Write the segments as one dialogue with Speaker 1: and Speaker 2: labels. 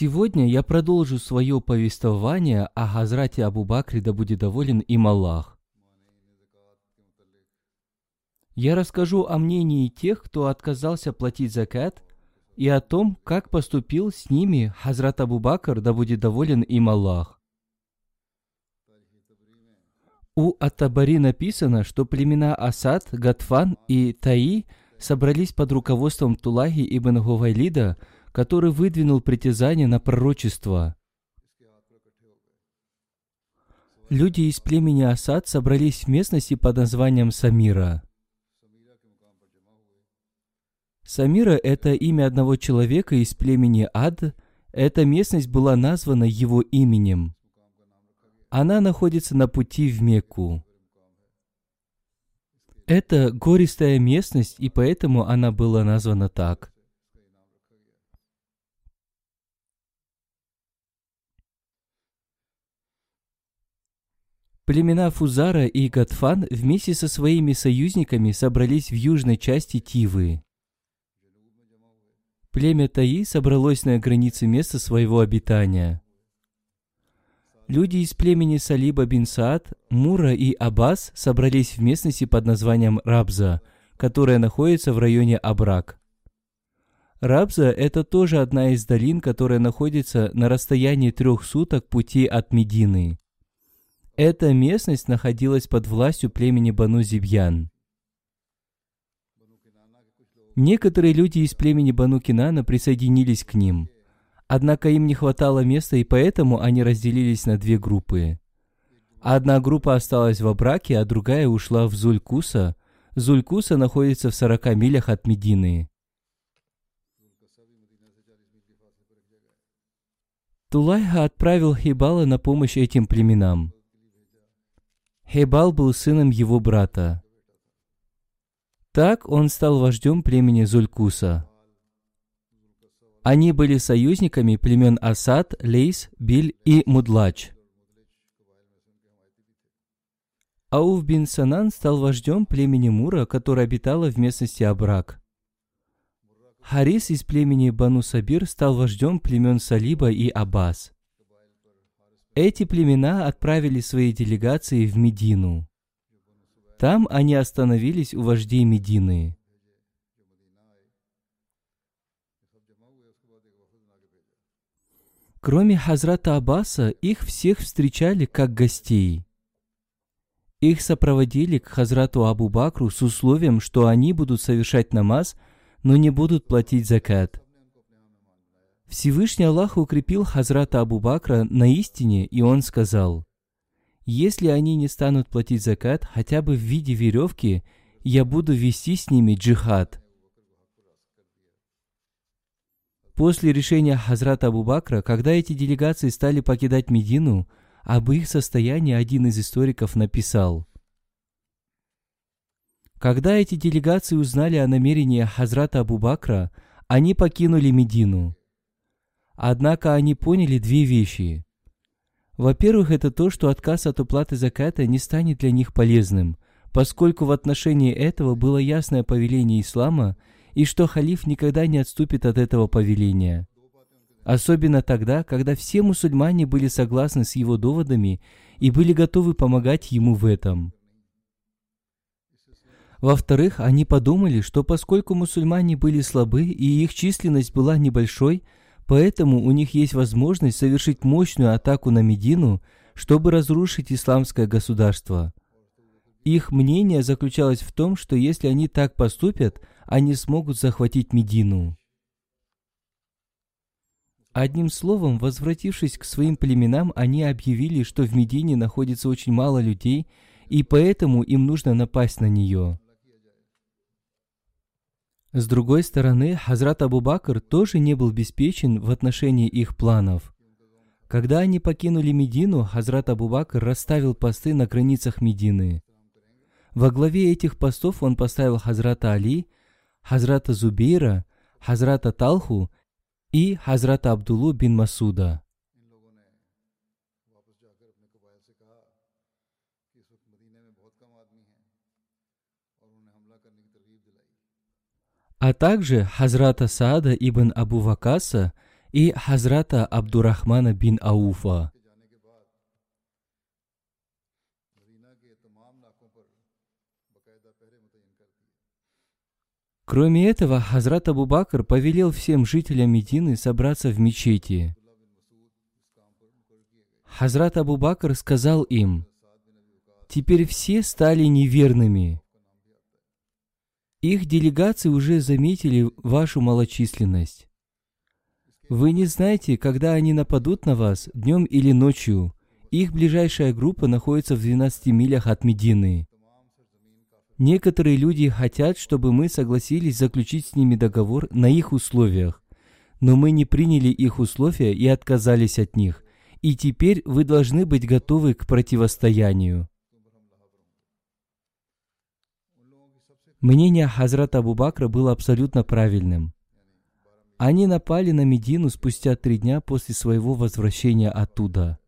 Speaker 1: Сегодня я продолжу свое повествование о Газрате Абу Бакре, да будет доволен им Аллах. Я расскажу о мнении тех, кто отказался платить закат, и о том, как поступил с ними Хазрат Абу Бакр, да будет доволен им Аллах. У Ат-Табари написано, что племена Асад, Гатфан и Таи собрались под руководством Тулахи ибн Гувайлида, который выдвинул притязание на пророчество. Люди из племени Асад собрались в местности под названием Самира. Самира – это имя одного человека из племени Ад. Эта местность была названа его именем. Она находится на пути в Мекку. Это гористая местность, и поэтому она была названа так. Племена Фузара и Гатфан вместе со своими союзниками собрались в южной части Тивы. Племя Таи собралось на границе места своего обитания. Люди из племени Салиба бин Саад, Мура и Аббас собрались в местности под названием Рабза, которая находится в районе Абрак. Рабза – это тоже одна из долин, которая находится на расстоянии трех суток пути от Медины. Эта местность находилась под властью племени Бану Зибьян. Некоторые люди из племени Бану Кинана присоединились к ним. Однако им не хватало места, и поэтому они разделились на две группы. Одна группа осталась в браке, а другая ушла в Зулькуса. Зулькуса находится в 40 милях от Медины. Тулайха отправил Хибала на помощь этим племенам. Хейбал был сыном его брата. Так он стал вождем племени Зулькуса. Они были союзниками племен Асад, Лейс, Биль и Мудлач. Ауф бин Санан стал вождем племени Мура, которое обитало в местности Абрак. Харис из племени Бану Сабир стал вождем племен Салиба и Аббас. Эти племена отправили свои делегации в Медину. Там они остановились у вождей Медины. Кроме Хазрата Аббаса, их всех встречали как гостей. Их сопроводили к Хазрату Абу Бакру с условием, что они будут совершать намаз, но не будут платить закат. Всевышний Аллах укрепил Хазрата Абу Бакра на истине, и он сказал, «Если они не станут платить закат хотя бы в виде веревки, я буду вести с ними джихад». После решения Хазрата Абу Бакра, когда эти делегации стали покидать Медину, об их состоянии один из историков написал. Когда эти делегации узнали о намерении Хазрата Абу Бакра, они покинули Медину – Однако они поняли две вещи. Во-первых, это то, что отказ от уплаты заката не станет для них полезным, поскольку в отношении этого было ясное повеление ислама и что халиф никогда не отступит от этого повеления. Особенно тогда, когда все мусульмане были согласны с его доводами и были готовы помогать ему в этом. Во-вторых, они подумали, что поскольку мусульмане были слабы и их численность была небольшой, поэтому у них есть возможность совершить мощную атаку на Медину, чтобы разрушить исламское государство. Их мнение заключалось в том, что если они так поступят, они смогут захватить Медину. Одним словом, возвратившись к своим племенам, они объявили, что в Медине находится очень мало людей, и поэтому им нужно напасть на нее. С другой стороны, Хазрат Абу Бакр тоже не был обеспечен в отношении их планов. Когда они покинули Медину, Хазрат Абу Бакр расставил посты на границах Медины. Во главе этих постов он поставил Хазрата Али, Хазрата Зубейра, Хазрата Талху и Хазрата Абдулу бин Масуда. А также Хазрата Саада ибн Абу Вакаса и Хазрата Абдурахмана бин Ауфа. Кроме этого, Хазрат Абу Бакр повелел всем жителям Медины собраться в мечети. Хазрат Абу Бакр сказал им, «Теперь все стали неверными, их делегации уже заметили вашу малочисленность. Вы не знаете, когда они нападут на вас, днем или ночью. Их ближайшая группа находится в 12 милях от Медины. Некоторые люди хотят, чтобы мы согласились заключить с ними договор на их условиях. Но мы не приняли их условия и отказались от них. И теперь вы должны быть готовы к противостоянию. Мнение Хазрата Абу Бакра было абсолютно правильным. Они напали на Медину спустя три дня после своего возвращения оттуда.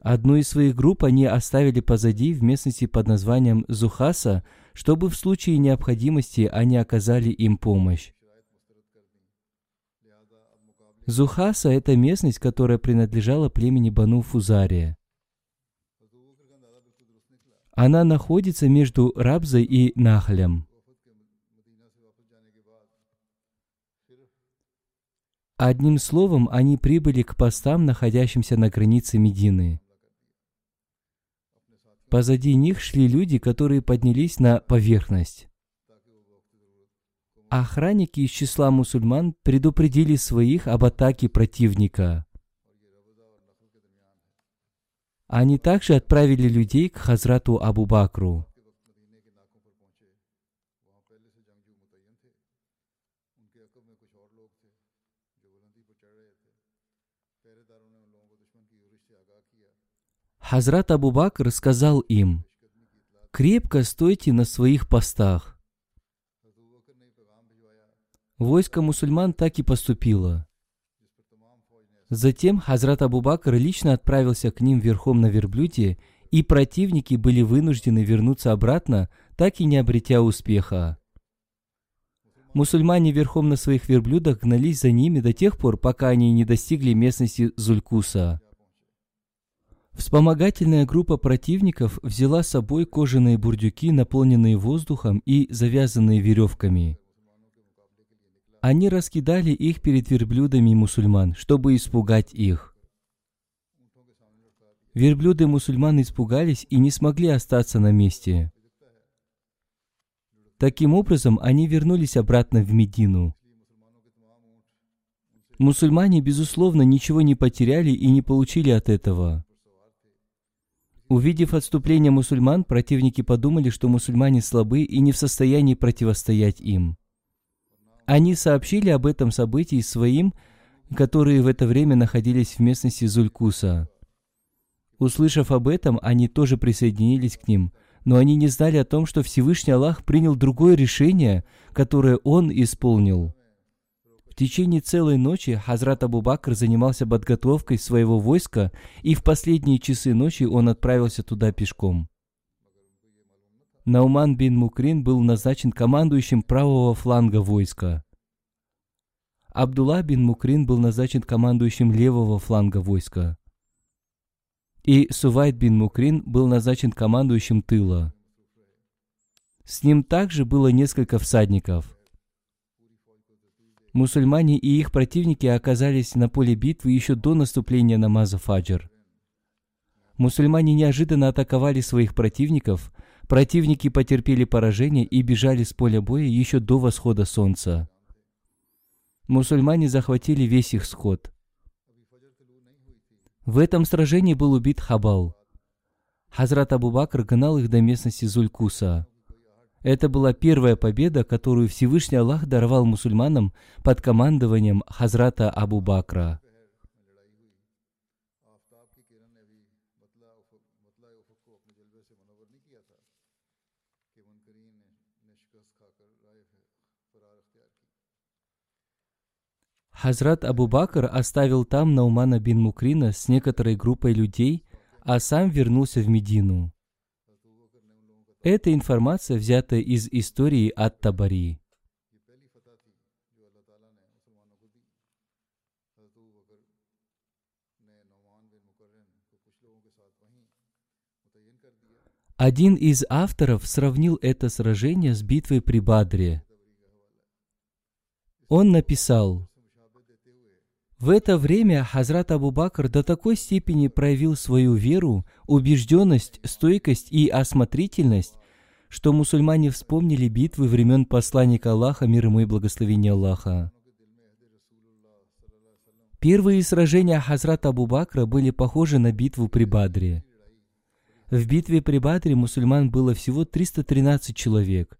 Speaker 1: Одну из своих групп они оставили позади в местности под названием Зухаса, чтобы в случае необходимости они оказали им помощь. Зухаса – это местность, которая принадлежала племени Бану Фузария. Она находится между Рабзой и Нахлем. Одним словом, они прибыли к постам, находящимся на границе Медины. Позади них шли люди, которые поднялись на поверхность. Охранники из числа мусульман предупредили своих об атаке противника. Они также отправили людей к Хазрату Абу Бакру. Хазрат Абу Бакр сказал им, «Крепко стойте на своих постах». Войско мусульман так и поступило. Затем Хазрат Абу Бакр лично отправился к ним верхом на верблюде, и противники были вынуждены вернуться обратно, так и не обретя успеха. Мусульмане верхом на своих верблюдах гнались за ними до тех пор, пока они не достигли местности Зулькуса. Вспомогательная группа противников взяла с собой кожаные бурдюки, наполненные воздухом и завязанные веревками. Они раскидали их перед верблюдами мусульман, чтобы испугать их. Верблюды мусульман испугались и не смогли остаться на месте. Таким образом, они вернулись обратно в Медину. Мусульмане, безусловно, ничего не потеряли и не получили от этого. Увидев отступление мусульман, противники подумали, что мусульмане слабы и не в состоянии противостоять им. Они сообщили об этом событии своим, которые в это время находились в местности Зулькуса. Услышав об этом, они тоже присоединились к ним, но они не знали о том, что Всевышний Аллах принял другое решение, которое Он исполнил. В течение целой ночи Хазрат Абу Бакр занимался подготовкой своего войска, и в последние часы ночи он отправился туда пешком. Науман бин Мукрин был назначен командующим правого фланга войска. Абдулла бин Мукрин был назначен командующим левого фланга войска. И Сувайт бин Мукрин был назначен командующим тыла. С ним также было несколько всадников. Мусульмане и их противники оказались на поле битвы еще до наступления намаза фаджр. Мусульмане неожиданно атаковали своих противников, противники потерпели поражение и бежали с поля боя еще до восхода солнца. Мусульмане захватили весь их скот. В этом сражении был убит Хабал. Хазрат Абу Бакр гнал их до местности Зулькуса. Это была первая победа, которую Всевышний Аллах даровал мусульманам под командованием Хазрата Абу Бакра. Хазрат Абу Бакр оставил там Наумана бин Мукрина с некоторой группой людей, а сам вернулся в Медину. Эта информация взята из истории от Табари. Один из авторов сравнил это сражение с битвой при Бадре. Он написал, в это время Хазрат Абу Бакр до такой степени проявил свою веру, убежденность, стойкость и осмотрительность, что мусульмане вспомнили битвы времен посланника Аллаха, мир ему и благословения Аллаха. Первые сражения Хазрата Абу Бакра были похожи на битву при Бадре. В битве при Бадре мусульман было всего 313 человек.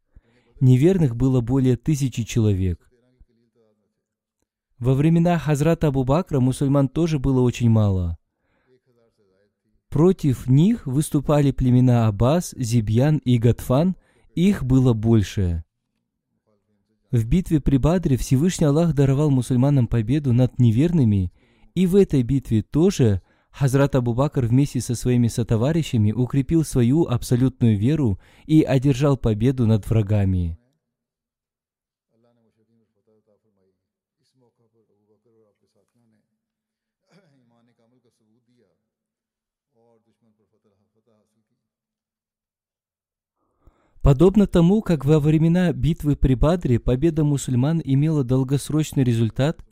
Speaker 1: Неверных было более тысячи человек. Во времена Хазрата Абу Бакра мусульман тоже было очень мало. Против них выступали племена Аббас, Зибьян и Гатфан, их было больше. В битве при Бадре Всевышний Аллах даровал мусульманам победу над неверными, и в этой битве тоже Хазрат Абу Бакр вместе со своими сотоварищами укрепил свою абсолютную веру и одержал победу над врагами. Подобно тому, как во времена битвы при Бадре победа мусульман имела долгосрочный результат,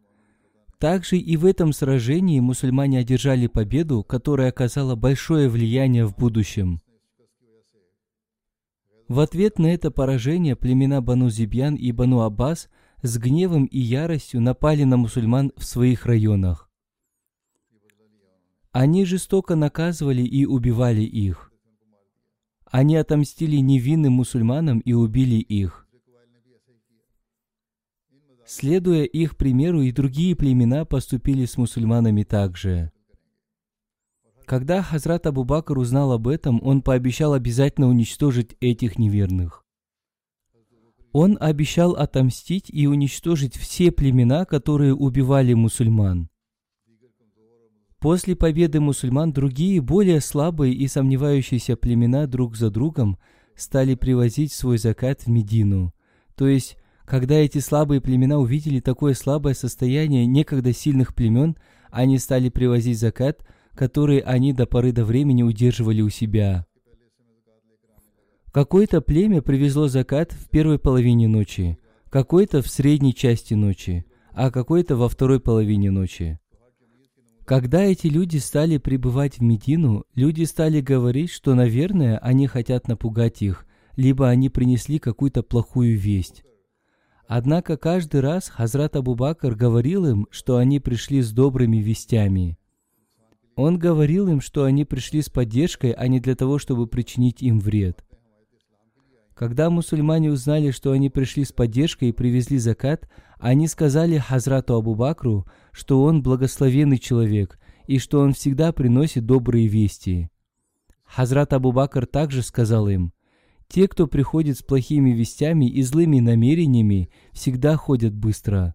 Speaker 1: также и в этом сражении мусульмане одержали победу, которая оказала большое влияние в будущем. В ответ на это поражение племена Бану Зибьян и Бану Аббас с гневом и яростью напали на мусульман в своих районах. Они жестоко наказывали и убивали их. Они отомстили невинным мусульманам и убили их. Следуя их примеру, и другие племена поступили с мусульманами также. Когда Хазрат Абу Бакр узнал об этом, он пообещал обязательно уничтожить этих неверных. Он обещал отомстить и уничтожить все племена, которые убивали мусульман. После победы мусульман другие, более слабые и сомневающиеся племена друг за другом стали привозить свой закат в Медину. То есть, когда эти слабые племена увидели такое слабое состояние некогда сильных племен, они стали привозить закат, который они до поры до времени удерживали у себя. Какое-то племя привезло закат в первой половине ночи, какое-то в средней части ночи, а какое-то во второй половине ночи. Когда эти люди стали прибывать в Медину, люди стали говорить, что, наверное, они хотят напугать их, либо они принесли какую-то плохую весть. Однако каждый раз Хазрат Абу Бакр говорил им, что они пришли с добрыми вестями. Он говорил им, что они пришли с поддержкой, а не для того, чтобы причинить им вред. Когда мусульмане узнали, что они пришли с поддержкой и привезли закат, они сказали Хазрату Абу Бакру, что он благословенный человек и что он всегда приносит добрые вести. Хазрат Абу Бакр также сказал им, «Те, кто приходит с плохими вестями и злыми намерениями, всегда ходят быстро.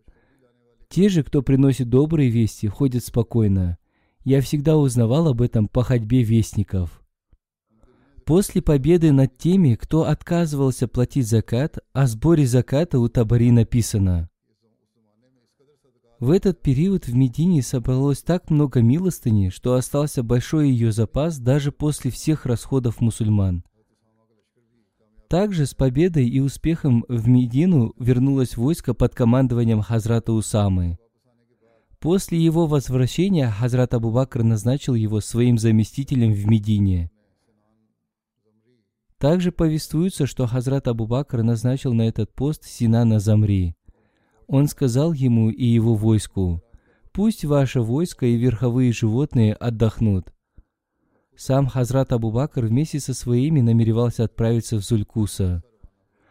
Speaker 1: Те же, кто приносит добрые вести, ходят спокойно. Я всегда узнавал об этом по ходьбе вестников». После победы над теми, кто отказывался платить закат, о сборе заката у Табари написано. В этот период в Медине собралось так много милостыни, что остался большой ее запас даже после всех расходов мусульман. Также с победой и успехом в Медину вернулось войско под командованием Хазрата Усамы. После его возвращения Хазрат Абу Бакр назначил его своим заместителем в Медине. Также повествуется, что Хазрат Абу Бакр назначил на этот пост Синана Замри. Он сказал ему и его войску, «Пусть ваше войско и верховые животные отдохнут». Сам Хазрат Абу Бакр вместе со своими намеревался отправиться в Зулькуса.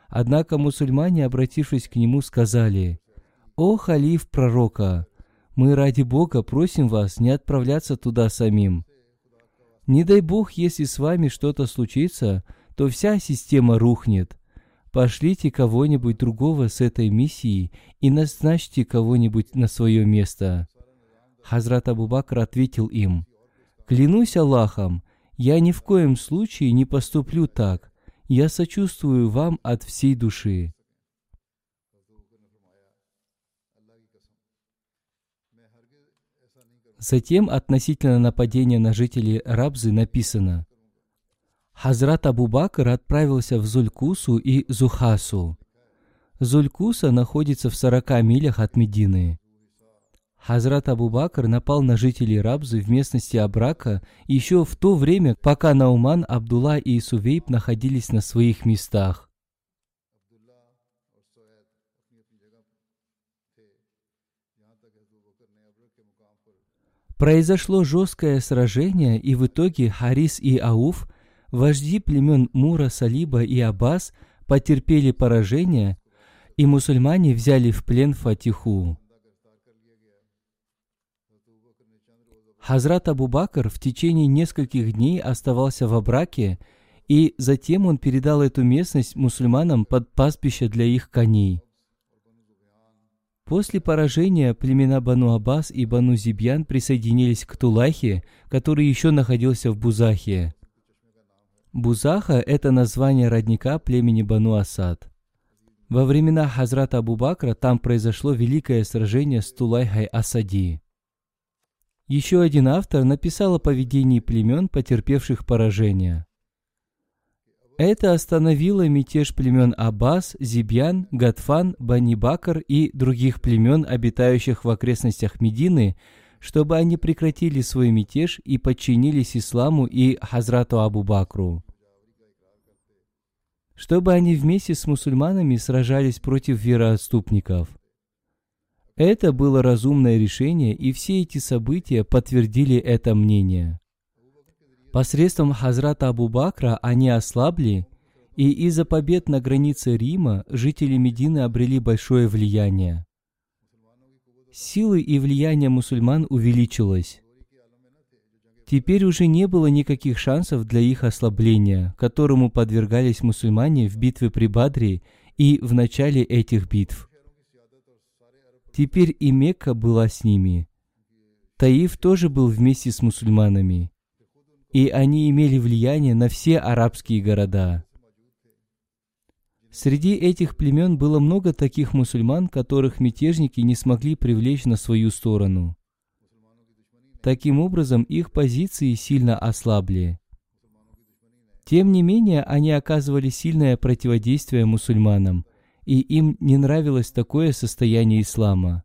Speaker 1: Однако мусульмане, обратившись к нему, сказали, «О халиф пророка, мы ради Бога просим вас не отправляться туда самим. Не дай Бог, если с вами что-то случится, то вся система рухнет. Пошлите кого-нибудь другого с этой миссией и назначьте кого-нибудь на свое место. Хазрат Абу Бакр ответил им, «Клянусь Аллахом, я ни в коем случае не поступлю так. Я сочувствую вам от всей души». Затем относительно нападения на жителей Рабзы написано – Хазрат Абу Бакр отправился в Зулькусу и Зухасу. Зулькуса находится в 40 милях от Медины. Хазрат Абу Бакр напал на жителей Рабзы в местности Абрака еще в то время, пока Науман, Абдулла и Сувейб находились на своих местах. Произошло жесткое сражение, и в итоге Харис и Ауф – вожди племен Мура, Салиба и Аббас потерпели поражение, и мусульмане взяли в плен Фатиху. Хазрат Абу Бакр в течение нескольких дней оставался в Абраке, и затем он передал эту местность мусульманам под пастбище для их коней. После поражения племена Бану Аббас и Бану Зибьян присоединились к Тулахе, который еще находился в Бузахе. Бузаха – это название родника племени Бану Асад. Во времена Хазрата Абу Бакра там произошло великое сражение с Тулайхой Асади. Еще один автор написал о поведении племен, потерпевших поражение. Это остановило мятеж племен Аббас, Зибьян, Гатфан, Бани Бакр и других племен, обитающих в окрестностях Медины, чтобы они прекратили свой мятеж и подчинились исламу и Хазрату Абу Бакру. Чтобы они вместе с мусульманами сражались против вероотступников. Это было разумное решение, и все эти события подтвердили это мнение. Посредством Хазрата Абу Бакра они ослабли, и из-за побед на границе Рима жители Медины обрели большое влияние силы и влияние мусульман увеличилось. Теперь уже не было никаких шансов для их ослабления, которому подвергались мусульмане в битве при Бадре и в начале этих битв. Теперь и Мекка была с ними. Таиф тоже был вместе с мусульманами. И они имели влияние на все арабские города. Среди этих племен было много таких мусульман, которых мятежники не смогли привлечь на свою сторону. Таким образом, их позиции сильно ослабли. Тем не менее, они оказывали сильное противодействие мусульманам, и им не нравилось такое состояние ислама.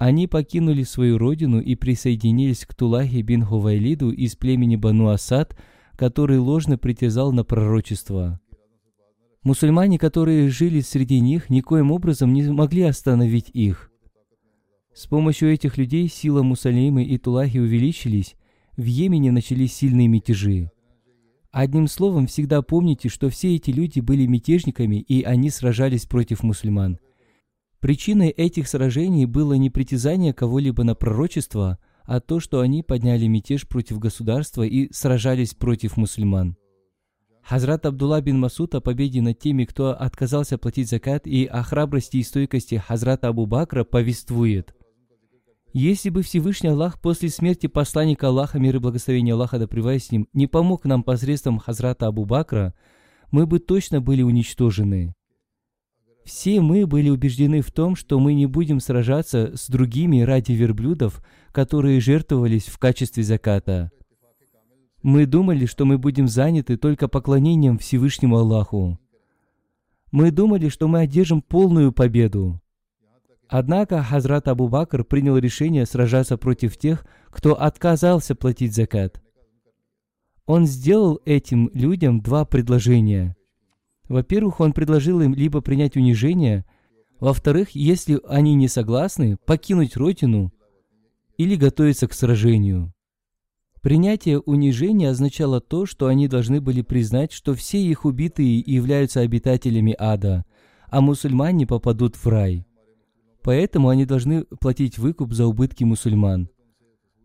Speaker 1: Они покинули свою родину и присоединились к Тулахе бин Хувайлиду из племени Бану Асад, который ложно притязал на пророчество. Мусульмане, которые жили среди них, никоим образом не могли остановить их. С помощью этих людей сила Мусалимы и Тулахи увеличились, в Йемене начались сильные мятежи. Одним словом, всегда помните, что все эти люди были мятежниками, и они сражались против мусульман. Причиной этих сражений было не притязание кого-либо на пророчество, а то, что они подняли мятеж против государства и сражались против мусульман. Хазрат Абдулла бин Масуд о победе над теми, кто отказался платить закат, и о храбрости и стойкости Хазрата Абу Бакра повествует. Если бы Всевышний Аллах после смерти посланника Аллаха, мир и благословение Аллаха да с ним, не помог нам посредством Хазрата Абу Бакра, мы бы точно были уничтожены. Все мы были убеждены в том, что мы не будем сражаться с другими ради верблюдов, которые жертвовались в качестве заката. Мы думали, что мы будем заняты только поклонением Всевышнему Аллаху. Мы думали, что мы одержим полную победу. Однако Хазрат Абу Бакр принял решение сражаться против тех, кто отказался платить закат. Он сделал этим людям два предложения. Во-первых, он предложил им либо принять унижение, во-вторых, если они не согласны, покинуть родину или готовиться к сражению. Принятие унижения означало то, что они должны были признать, что все их убитые являются обитателями ада, а мусульмане попадут в рай. Поэтому они должны платить выкуп за убытки мусульман.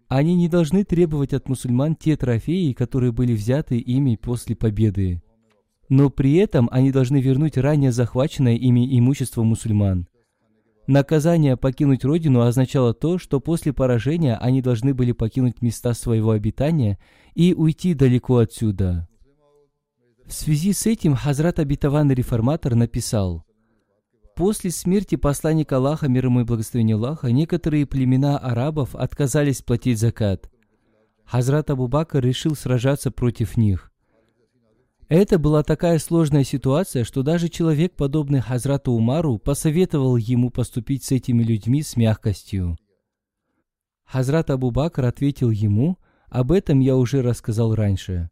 Speaker 1: Они не должны требовать от мусульман те трофеи, которые были взяты ими после победы. Но при этом они должны вернуть ранее захваченное ими имущество мусульман. Наказание покинуть родину означало то, что после поражения они должны были покинуть места своего обитания и уйти далеко отсюда. В связи с этим Хазрат Абитаван Реформатор написал, После смерти посланника Аллаха, мир ему и благословения Аллаха, некоторые племена арабов отказались платить закат. Хазрат Абу Бакр решил сражаться против них. Это была такая сложная ситуация, что даже человек, подобный Хазрату Умару, посоветовал ему поступить с этими людьми с мягкостью. Хазрат Абу Бакр ответил ему, об этом я уже рассказал раньше.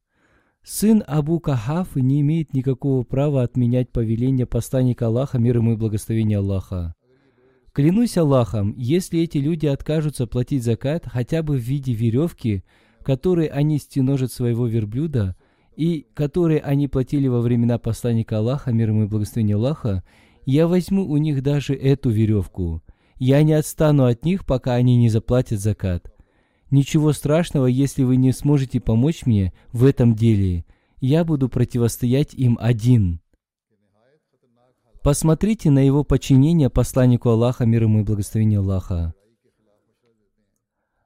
Speaker 1: Сын Абу Кахаф не имеет никакого права отменять повеление посланника Аллаха, мир ему и благословение Аллаха. Клянусь Аллахом, если эти люди откажутся платить закат хотя бы в виде веревки, которой они стеножат своего верблюда, и которые они платили во времена посланника Аллаха, мир ему и благословения Аллаха, я возьму у них даже эту веревку. Я не отстану от них, пока они не заплатят закат. Ничего страшного, если вы не сможете помочь мне в этом деле. Я буду противостоять им один. Посмотрите на его подчинение посланнику Аллаха, мир ему и благословение Аллаха.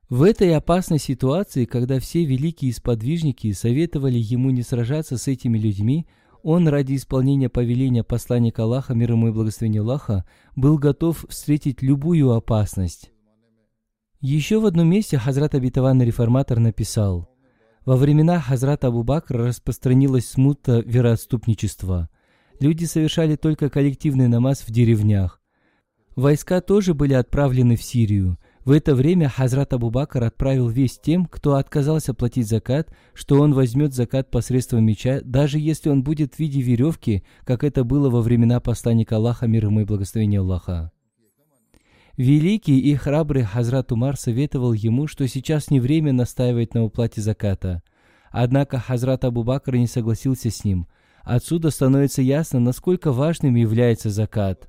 Speaker 1: В этой опасной ситуации, когда все великие сподвижники советовали ему не сражаться с этими людьми, он ради исполнения повеления посланника Аллаха, мир ему и благословения Аллаха, был готов встретить любую опасность. Еще в одном месте Хазрат Абитаван Реформатор написал, «Во времена Хазрата Абу Бакра распространилась смута вероотступничества. Люди совершали только коллективный намаз в деревнях. Войска тоже были отправлены в Сирию – в это время Хазрат Абу Бакр отправил весть тем, кто отказался платить закат, что он возьмет закат посредством меча, даже если он будет в виде веревки, как это было во времена посланника Аллаха, мир ему и благословения Аллаха. Великий и храбрый Хазрат Умар советовал ему, что сейчас не время настаивать на уплате заката. Однако Хазрат Абу Бакр не согласился с ним. Отсюда становится ясно, насколько важным является закат –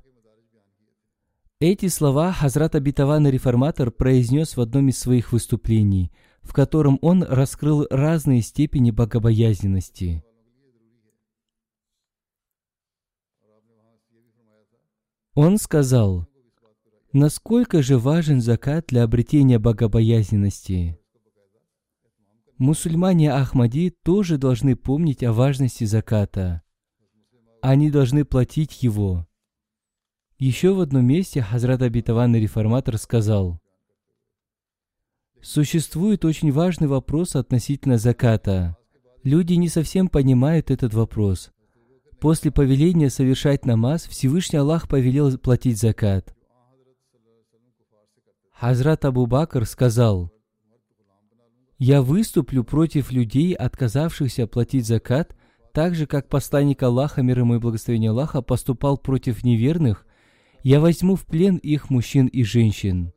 Speaker 1: эти слова Хазрат Абитаван Реформатор произнес в одном из своих выступлений, в котором он раскрыл разные степени богобоязненности. Он сказал, насколько же важен закат для обретения богобоязненности. Мусульмане Ахмади тоже должны помнить о важности заката. Они должны платить его – еще в одном месте Хазрат Абитаванный Реформатор сказал, Существует очень важный вопрос относительно заката. Люди не совсем понимают этот вопрос. После повеления совершать намаз Всевышний Аллах повелел платить закат. Хазрат Абу Бакр сказал, «Я выступлю против людей, отказавшихся платить закат, так же, как посланник Аллаха, мир ему и благословение Аллаха, поступал против неверных, я возьму в плен их мужчин и женщин.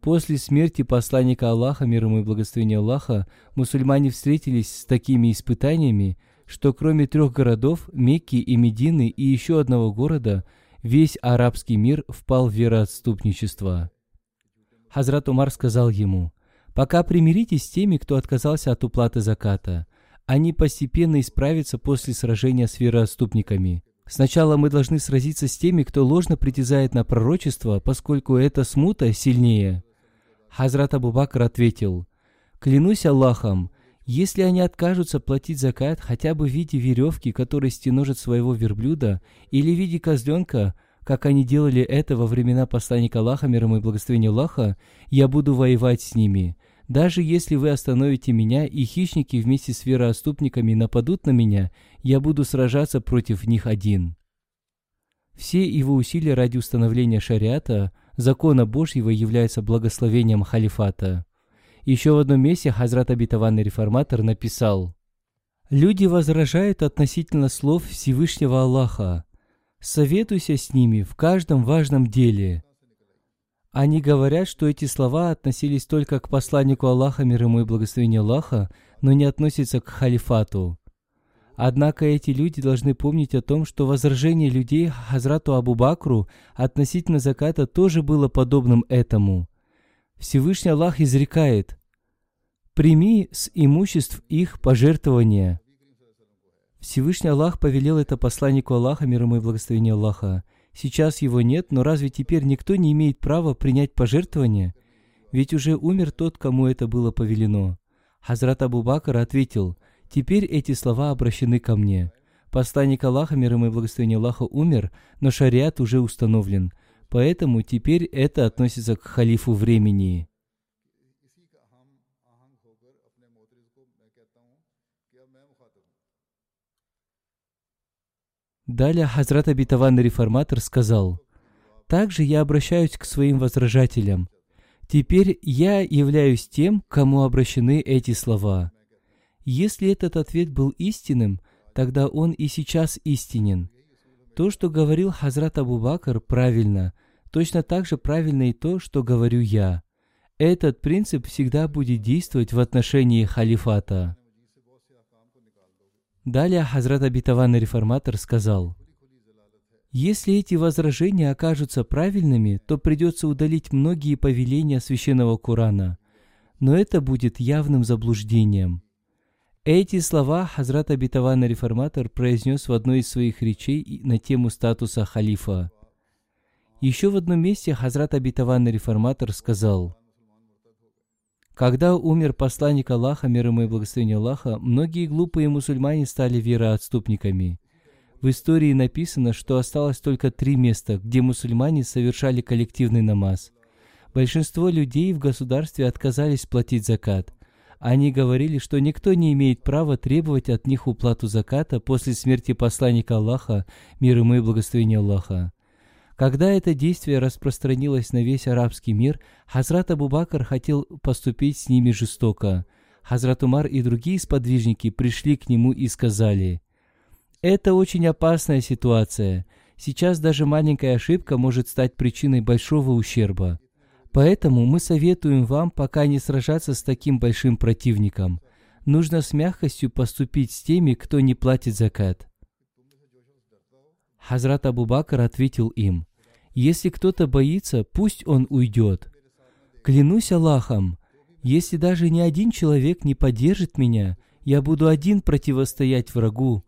Speaker 1: После смерти посланника Аллаха, мир ему и благословения Аллаха, мусульмане встретились с такими испытаниями, что кроме трех городов, Мекки и Медины и еще одного города, весь арабский мир впал в вероотступничество. Хазрат Умар сказал ему, «Пока примиритесь с теми, кто отказался от уплаты заката. Они постепенно исправятся после сражения с вероотступниками. Сначала мы должны сразиться с теми, кто ложно притязает на пророчество, поскольку эта смута сильнее. Хазрат Абу Бакр ответил, «Клянусь Аллахом, если они откажутся платить закат хотя бы в виде веревки, которой стеножат своего верблюда, или в виде козленка, как они делали это во времена посланника Аллаха, мир ему и благословения Аллаха, я буду воевать с ними. Даже если вы остановите меня, и хищники вместе с вероотступниками нападут на меня, я буду сражаться против них один». Все его усилия ради установления шариата, закона Божьего, являются благословением халифата. Еще в одном месте Хазрат Абитаванный Реформатор написал «Люди возражают относительно слов Всевышнего Аллаха. Советуйся с ними в каждом важном деле». Они говорят, что эти слова относились только к посланнику Аллаха, мир ему и благословение Аллаха, но не относятся к халифату. Однако эти люди должны помнить о том, что возражение людей Хазрату Абу Бакру относительно заката тоже было подобным этому. Всевышний Аллах изрекает «Прими с имуществ их пожертвования». Всевышний Аллах повелел это посланнику Аллаха, мир ему и благословение Аллаха. Сейчас его нет, но разве теперь никто не имеет права принять пожертвование? Ведь уже умер тот, кому это было повелено. Хазрат Абу Бакр ответил, Теперь эти слова обращены ко мне. Посланник Аллаха, мир ему и благословение Аллаха, умер, но шариат уже установлен. Поэтому теперь это относится к халифу времени. Далее Хазрат Абитаванный реформатор сказал, «Также я обращаюсь к своим возражателям. Теперь я являюсь тем, кому обращены эти слова. Если этот ответ был истинным, тогда он и сейчас истинен. То, что говорил Хазрат Абу Бакр, правильно. Точно так же правильно и то, что говорю я. Этот принцип всегда будет действовать в отношении халифата. Далее Хазрат Абитаванный Реформатор сказал, «Если эти возражения окажутся правильными, то придется удалить многие повеления Священного Корана, но это будет явным заблуждением». Эти слова Хазрат Абитаванный Реформатор произнес в одной из своих речей на тему статуса халифа. Еще в одном месте Хазрат Абитаванный Реформатор сказал – когда умер посланник Аллаха, мир ему и благословение Аллаха, многие глупые мусульмане стали вероотступниками. В истории написано, что осталось только три места, где мусульмане совершали коллективный намаз. Большинство людей в государстве отказались платить закат. Они говорили, что никто не имеет права требовать от них уплату заката после смерти посланника Аллаха, мир ему и благословение Аллаха. Когда это действие распространилось на весь арабский мир, Хазрат Абу Бакр хотел поступить с ними жестоко. Хазрат Умар и другие сподвижники пришли к нему и сказали, «Это очень опасная ситуация. Сейчас даже маленькая ошибка может стать причиной большого ущерба. Поэтому мы советуем вам пока не сражаться с таким большим противником. Нужно с мягкостью поступить с теми, кто не платит закат». Хазрат Абу Бакр ответил им, если кто-то боится, пусть он уйдет. Клянусь Аллахом, если даже ни один человек не поддержит меня, я буду один противостоять врагу.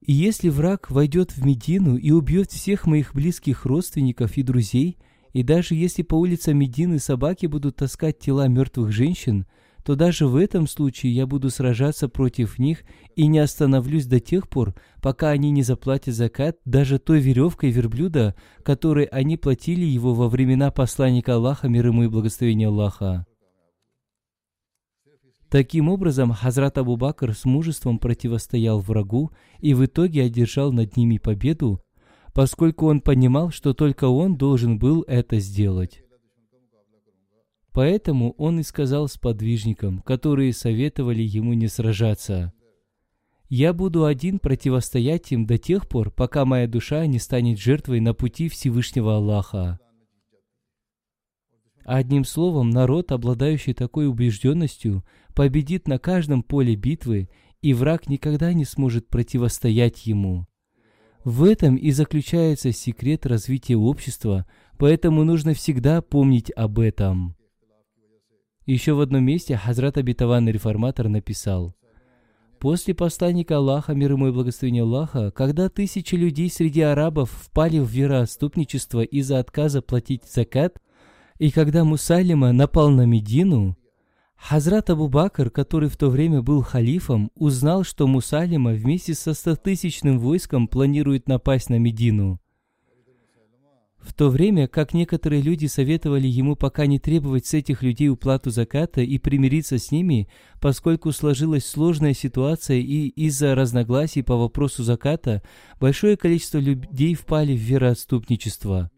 Speaker 1: И если враг войдет в Медину и убьет всех моих близких родственников и друзей, и даже если по улицам Медины собаки будут таскать тела мертвых женщин, то даже в этом случае я буду сражаться против них и не остановлюсь до тех пор, пока они не заплатят закат даже той веревкой верблюда, которой они платили его во времена посланника Аллаха, мир ему и благословения Аллаха. Таким образом, Хазрат Абу Бакр с мужеством противостоял врагу и в итоге одержал над ними победу, поскольку он понимал, что только он должен был это сделать. Поэтому он и сказал сподвижникам, которые советовали ему не сражаться, «Я буду один противостоять им до тех пор, пока моя душа не станет жертвой на пути Всевышнего Аллаха». Одним словом, народ, обладающий такой убежденностью, победит на каждом поле битвы, и враг никогда не сможет противостоять ему. В этом и заключается секрет развития общества, поэтому нужно всегда помнить об этом. Еще в одном месте Хазрат Абитаванный Реформатор написал, После посланника Аллаха, мир ему и благословение Аллаха, когда тысячи людей среди арабов впали в вероотступничество из-за отказа платить закат, И когда Мусайлима напал на Медину, Хазрат Абу Бакр, который в то время был халифом, узнал, что Мусалима вместе со стотысячным войском планирует напасть на Медину. В то время, как некоторые люди советовали ему пока не требовать с этих людей уплату заката и примириться с ними, поскольку сложилась сложная ситуация и из-за разногласий по вопросу заката большое количество людей впали в вероотступничество.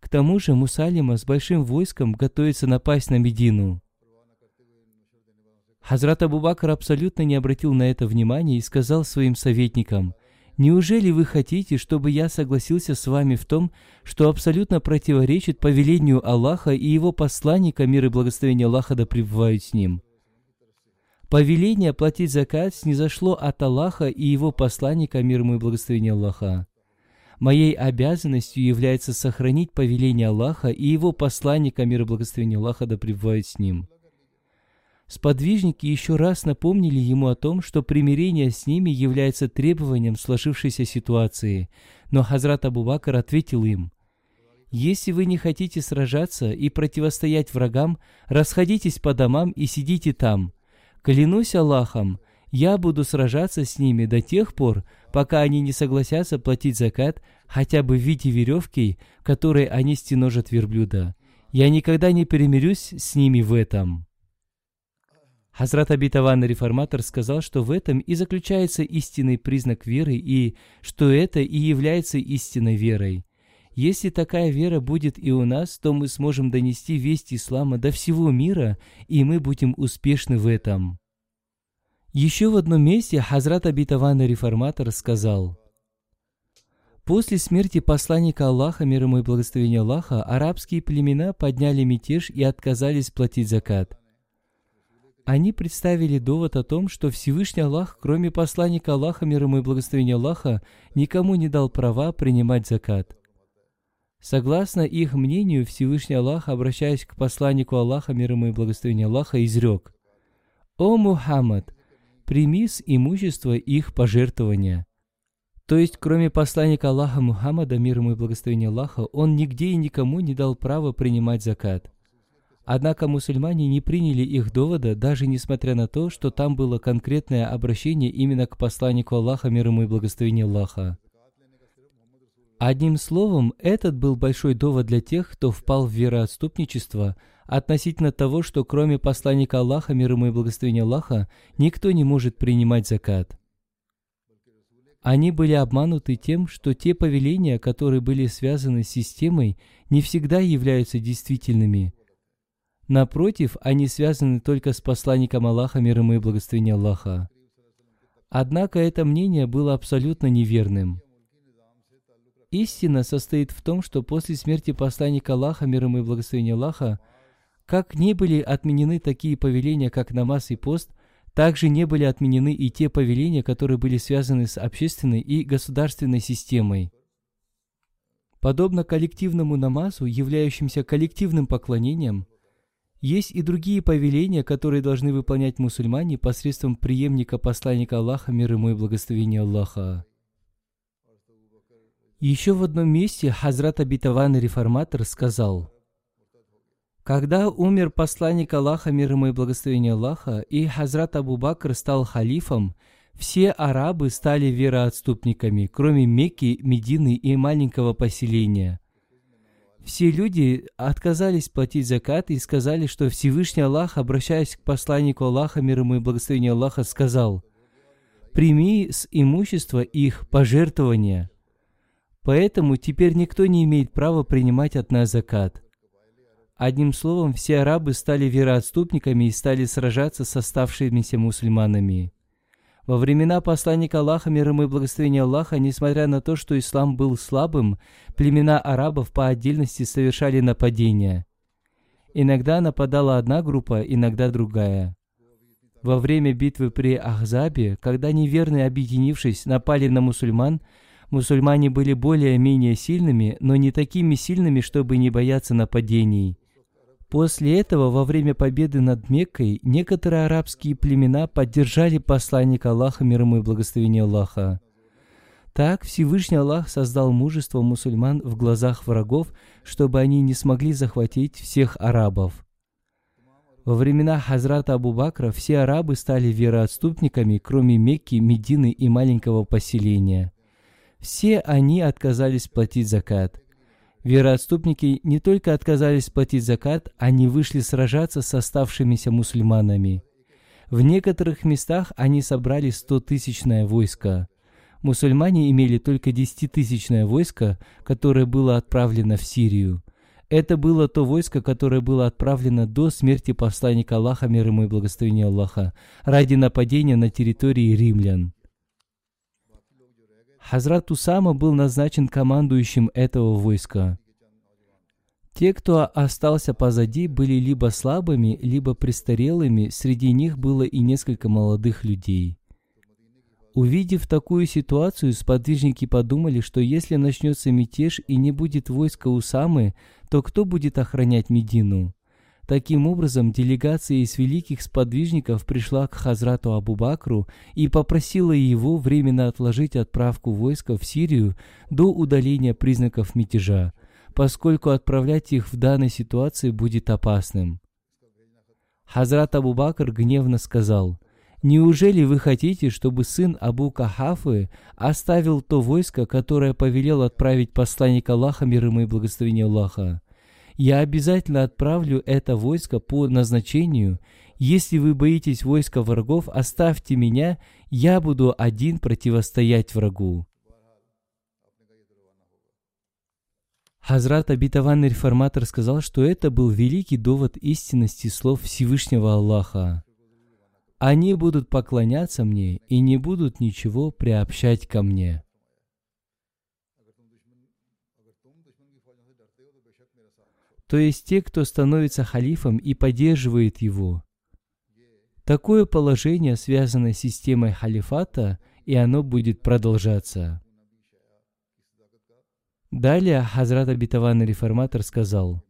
Speaker 1: К тому же Мусалима с большим войском готовится напасть на Медину. Хазрат Абу Бакр абсолютно не обратил на это внимания и сказал своим советникам, «Неужели вы хотите, чтобы я согласился с вами в том, что абсолютно противоречит повелению Аллаха и его посланника, мир и благословение Аллаха да пребывают с ним?» Повеление платить закат снизошло от Аллаха и его посланника, мир ему и благословение Аллаха. Моей обязанностью является сохранить повеление Аллаха и его посланника, мир и благословение Аллаха да пребывают с ним. Сподвижники еще раз напомнили ему о том, что примирение с ними является требованием сложившейся ситуации, но Хазрат Абу Бакр ответил им, «Если вы не хотите сражаться и противостоять врагам, расходитесь по домам и сидите там. Клянусь Аллахом, я буду сражаться с ними до тех пор, пока они не согласятся платить закат хотя бы в виде веревки, которой они стеножат верблюда. Я никогда не перемирюсь с ними в этом». Хазрат Абитаван реформатор сказал, что в этом и заключается истинный признак веры и что это и является истинной верой. Если такая вера будет и у нас, то мы сможем донести весть ислама до всего мира, и мы будем успешны в этом. Еще в одном месте Хазрат Абитаван реформатор сказал, После смерти посланника Аллаха, мир ему и благословения Аллаха, арабские племена подняли мятеж и отказались платить закат – они представили довод о том, что Всевышний Аллах, кроме посланника Аллаха, мир ему и благословения Аллаха, никому не дал права принимать закат. Согласно их мнению, Всевышний Аллах, обращаясь к посланнику Аллаха, мир ему и благословения Аллаха, изрек «О Мухаммад, прими с имущества их пожертвования». То есть, кроме посланника Аллаха Мухаммада, мир ему и благословения Аллаха, он нигде и никому не дал права принимать закат. Однако мусульмане не приняли их довода, даже несмотря на то, что там было конкретное обращение именно к посланнику Аллаха, мир ему и благословение Аллаха. Одним словом, этот был большой довод для тех, кто впал в вероотступничество относительно того, что кроме посланника Аллаха, мир ему и благословения Аллаха, никто не может принимать закат. Они были обмануты тем, что те повеления, которые были связаны с системой, не всегда являются действительными – Напротив, они связаны только с посланником Аллаха, мир ему и благословение Аллаха. Однако это мнение было абсолютно неверным. Истина состоит в том, что после смерти посланника Аллаха, мир ему и благословение Аллаха, как не были отменены такие повеления, как намаз и пост, также не были отменены и те повеления, которые были связаны с общественной и государственной системой. Подобно коллективному намазу, являющимся коллективным поклонением, есть и другие повеления, которые должны выполнять мусульмане посредством преемника посланника Аллаха, мир ему и благословения Аллаха. Еще в одном месте Хазрат Абитаван реформатор сказал, когда умер посланник Аллаха, мир ему и благословение Аллаха, и Хазрат Абу Бакр стал халифом, все арабы стали вероотступниками, кроме Мекки, Медины и маленького поселения. Все люди отказались платить закат и сказали, что Всевышний Аллах, обращаясь к посланнику Аллаха, мир ему и благословение Аллаха, сказал, «Прими с имущества их пожертвования». Поэтому теперь никто не имеет права принимать от нас закат. Одним словом, все арабы стали вероотступниками и стали сражаться с оставшимися мусульманами. Во времена посланника Аллаха, мир ему и благословения Аллаха, несмотря на то, что ислам был слабым, племена арабов по отдельности совершали нападения. Иногда нападала одна группа, иногда другая. Во время битвы при Ахзабе, когда неверные, объединившись, напали на мусульман, мусульмане были более-менее сильными, но не такими сильными, чтобы не бояться нападений. После этого, во время победы над Меккой, некоторые арабские племена поддержали посланника Аллаха, мир ему и благословение Аллаха. Так Всевышний Аллах создал мужество мусульман в глазах врагов, чтобы они не смогли захватить всех арабов. Во времена Хазрата Абу Бакра все арабы стали вероотступниками, кроме Мекки, Медины и маленького поселения. Все они отказались платить закат. Вероотступники не только отказались платить закат, они вышли сражаться с оставшимися мусульманами. В некоторых местах они собрали стотысячное войско мусульмане имели только десятитысячное войско, которое было отправлено в Сирию. Это было то войско, которое было отправлено до смерти посланника Аллаха, мир ему и благословения Аллаха, ради нападения на территории римлян. Хазрат Усама был назначен командующим этого войска. Те, кто остался позади, были либо слабыми, либо престарелыми, среди них было и несколько молодых людей. Увидев такую ситуацию, сподвижники подумали, что если начнется мятеж и не будет войска Усамы, то кто будет охранять Медину? Таким образом, делегация из великих сподвижников пришла к Хазрату Абу-Бакру и попросила его временно отложить отправку войска в Сирию до удаления признаков мятежа, поскольку отправлять их в данной ситуации будет опасным. Хазрат Абу-Бакр гневно сказал – Неужели вы хотите, чтобы сын Абу Кахафы оставил то войско, которое повелел отправить посланник Аллаха, мир ему и благословение Аллаха? Я обязательно отправлю это войско по назначению. Если вы боитесь войска врагов, оставьте меня, я буду один противостоять врагу. Хазрат Абитаванный реформатор сказал, что это был великий довод истинности слов Всевышнего Аллаха. Они будут поклоняться мне и не будут ничего приобщать ко мне. То есть те, кто становится халифом и поддерживает его. Такое положение связано с системой халифата, и оно будет продолжаться. Далее Хазрат Абитаван реформатор сказал,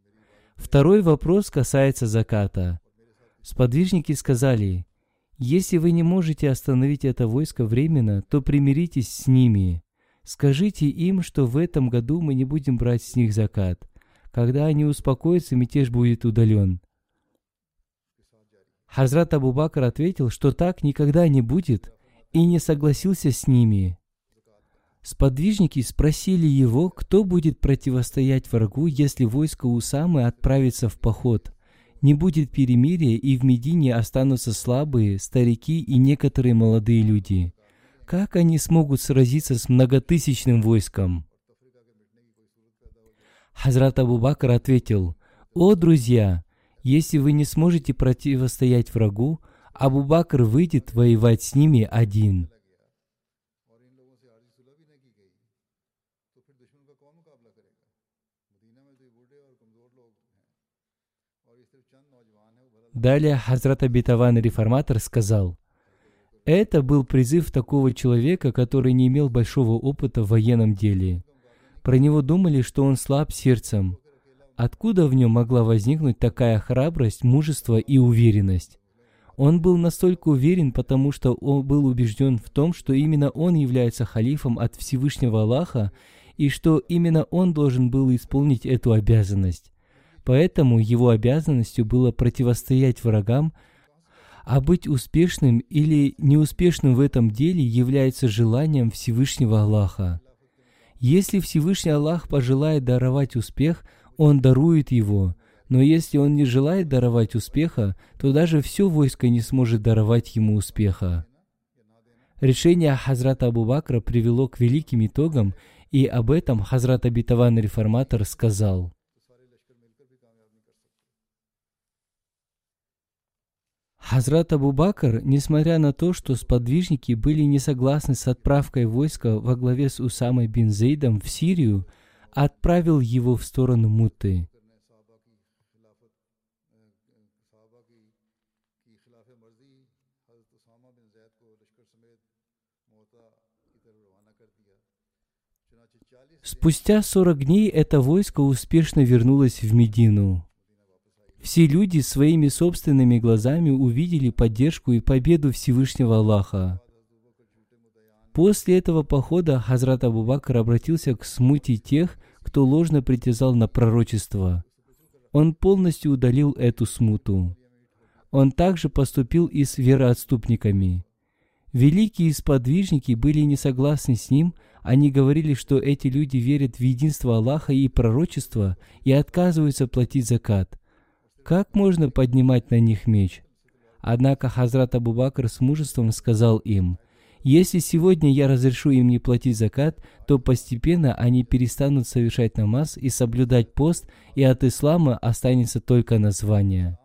Speaker 1: Второй вопрос касается заката. Сподвижники сказали, если вы не можете остановить это войско временно, то примиритесь с ними. Скажите им, что в этом году мы не будем брать с них закат. Когда они успокоятся, мятеж будет удален. Хазрат Абу Бакр ответил, что так никогда не будет, и не согласился с ними. Сподвижники спросили его, кто будет противостоять врагу, если войско Усамы отправится в поход не будет перемирия, и в Медине останутся слабые, старики и некоторые молодые люди. Как они смогут сразиться с многотысячным войском? Хазрат Абу Бакр ответил, «О, друзья, если вы не сможете противостоять врагу, Абу Бакр выйдет воевать с ними один». Далее Хазрат Абитаван Реформатор сказал, это был призыв такого человека, который не имел большого опыта в военном деле. Про него думали, что он слаб сердцем. Откуда в нем могла возникнуть такая храбрость, мужество и уверенность? Он был настолько уверен, потому что он был убежден в том, что именно он является халифом от Всевышнего Аллаха, и что именно он должен был исполнить эту обязанность. Поэтому его обязанностью было противостоять врагам, а быть успешным или неуспешным в этом деле является желанием Всевышнего Аллаха. Если Всевышний Аллах пожелает даровать успех, Он дарует его, но если Он не желает даровать успеха, то даже все войско не сможет даровать ему успеха. Решение Хазрата Абу Бакра привело к великим итогам, и об этом Хазрат Абитаван Реформатор сказал – Хазрат Абу Бакр, несмотря на то, что сподвижники были не согласны с отправкой войска во главе с Усамой бин Зейдом в Сирию, отправил его в сторону Муты. Спустя 40 дней это войско успешно вернулось в Медину. Все люди своими собственными глазами увидели поддержку и победу Всевышнего Аллаха. После этого похода Хазрат Абу Бакр обратился к смуте тех, кто ложно притязал на пророчество. Он полностью удалил эту смуту. Он также поступил и с вероотступниками. Великие сподвижники были не согласны с ним, они говорили, что эти люди верят в единство Аллаха и пророчество и отказываются платить закат. Как можно поднимать на них меч? Однако Хазрат Абу Бакр с мужеством сказал им, «Если сегодня я разрешу им не платить закат, то постепенно они перестанут совершать намаз и соблюдать пост, и от ислама останется только название».